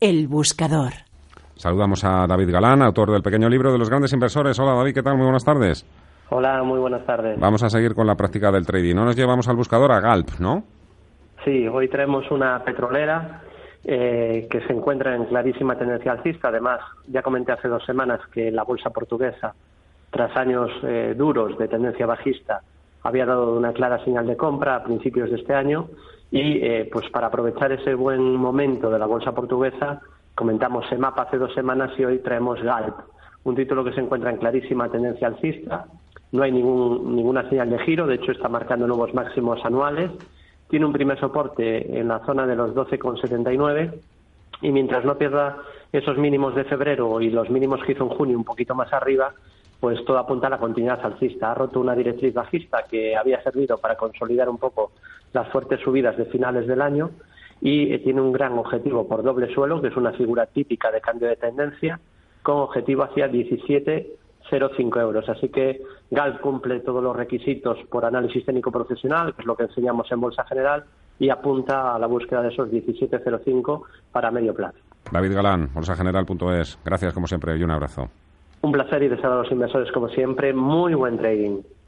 El buscador. Saludamos a David Galán, autor del pequeño libro de los grandes inversores. Hola David, ¿qué tal? Muy buenas tardes. Hola, muy buenas tardes. Vamos a seguir con la práctica del trading. No nos llevamos al buscador a Galp, ¿no? Sí, hoy traemos una petrolera eh, que se encuentra en clarísima tendencia alcista. Además, ya comenté hace dos semanas que la bolsa portuguesa, tras años eh, duros de tendencia bajista, había dado una clara señal de compra a principios de este año y eh, pues para aprovechar ese buen momento de la bolsa portuguesa comentamos mapa hace dos semanas y hoy traemos Galp, un título que se encuentra en clarísima tendencia alcista. No hay ningún, ninguna señal de giro, de hecho está marcando nuevos máximos anuales. Tiene un primer soporte en la zona de los 12,79 y mientras no pierda esos mínimos de febrero y los mínimos que hizo en junio un poquito más arriba, pues todo apunta a la continuidad alcista. Ha roto una directriz bajista que había servido para consolidar un poco las fuertes subidas de finales del año y eh, tiene un gran objetivo por doble suelo, que es una figura típica de cambio de tendencia, con objetivo hacia 17,05 euros. Así que GAL cumple todos los requisitos por análisis técnico profesional, que es lo que enseñamos en Bolsa General, y apunta a la búsqueda de esos 17,05 para medio plazo. David Galán, bolsageneral.es. Gracias como siempre y un abrazo. Un placer y desear a los inversores como siempre muy buen trading.